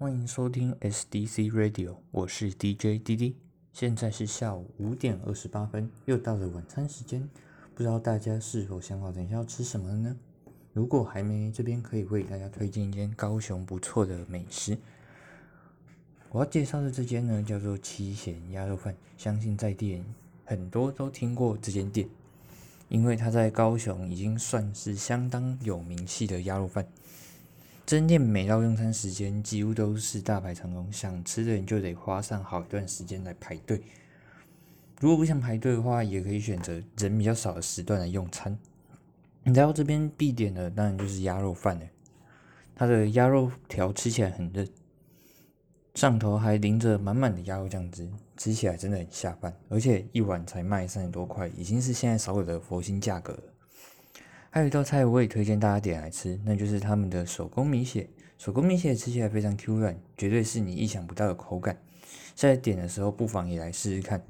欢迎收听 SDC Radio，我是 DJ 滴滴。现在是下午五点二十八分，又到了晚餐时间。不知道大家是否想好等一下要吃什么了呢？如果还没，这边可以为大家推荐一间高雄不错的美食。我要介绍的这间呢，叫做七贤鸭肉饭。相信在地人很多都听过这间店，因为它在高雄已经算是相当有名气的鸭肉饭。真店每到用餐时间，几乎都是大排长龙，想吃的人就得花上好一段时间来排队。如果不想排队的话，也可以选择人比较少的时段来用餐。你来到这边必点的当然就是鸭肉饭了，它的鸭肉条吃起来很嫩。上头还淋着满满的鸭肉酱汁，吃起来真的很下饭，而且一碗才卖三十多块，已经是现在少有的佛心价格了。还有一道菜我也推荐大家点来吃，那就是他们的手工米血。手工米血吃起来非常 Q 软，绝对是你意想不到的口感。在点的时候不妨也来试试看。